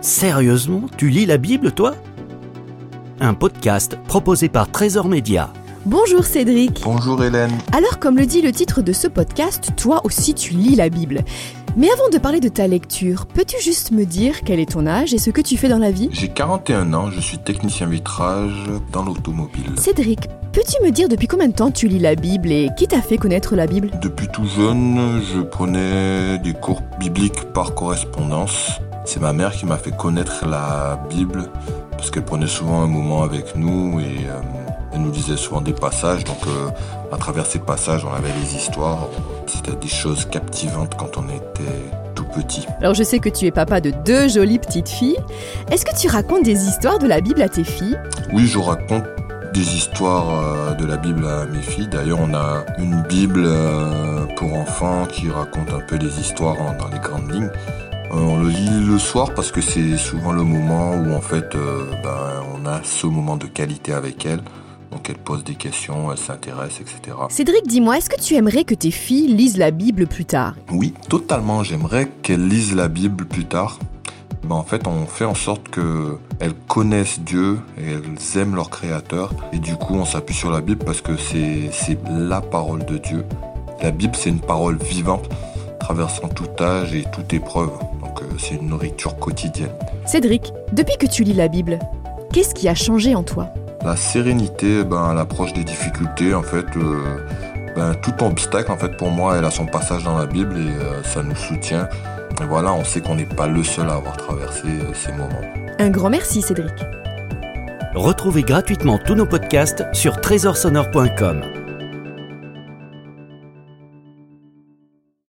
Sérieusement, tu lis la Bible, toi? Un podcast proposé par Trésor Média. Bonjour Cédric. Bonjour Hélène. Alors comme le dit le titre de ce podcast, toi aussi tu lis la Bible. Mais avant de parler de ta lecture, peux-tu juste me dire quel est ton âge et ce que tu fais dans la vie? J'ai 41 ans, je suis technicien vitrage dans l'automobile. Cédric, peux-tu me dire depuis combien de temps tu lis la Bible et qui t'a fait connaître la Bible? Depuis tout jeune, je prenais des cours bibliques par correspondance. C'est ma mère qui m'a fait connaître la Bible parce qu'elle prenait souvent un moment avec nous et euh, elle nous disait souvent des passages. Donc euh, à travers ces passages, on avait les histoires. C'était des choses captivantes quand on était tout petit. Alors je sais que tu es papa de deux jolies petites filles. Est-ce que tu racontes des histoires de la Bible à tes filles? Oui, je raconte des histoires euh, de la Bible à mes filles. D'ailleurs, on a une Bible pour enfants qui raconte un peu les histoires dans les grandes lignes. On le lit le soir parce que c'est souvent le moment où en fait euh, ben, on a ce moment de qualité avec elle. Donc elle pose des questions, elle s'intéresse, etc. Cédric, dis-moi, est-ce que tu aimerais que tes filles lisent la Bible plus tard? Oui, totalement. J'aimerais qu'elles lisent la Bible plus tard. Ben, en fait, on fait en sorte que elles connaissent Dieu et elles aiment leur Créateur. Et du coup, on s'appuie sur la Bible parce que c'est la parole de Dieu. La Bible, c'est une parole vivante, traversant tout âge et toute épreuve. Donc, euh, c'est une nourriture quotidienne. Cédric, depuis que tu lis la Bible, qu'est-ce qui a changé en toi? La sérénité, ben, l'approche des difficultés, en fait, euh, ben, tout obstacle, en fait, pour moi, elle a son passage dans la Bible et euh, ça nous soutient. Et voilà, on sait qu'on n'est pas le seul à avoir traversé euh, ces moments. Un grand merci Cédric. Retrouvez gratuitement tous nos podcasts sur trésorsonore.com.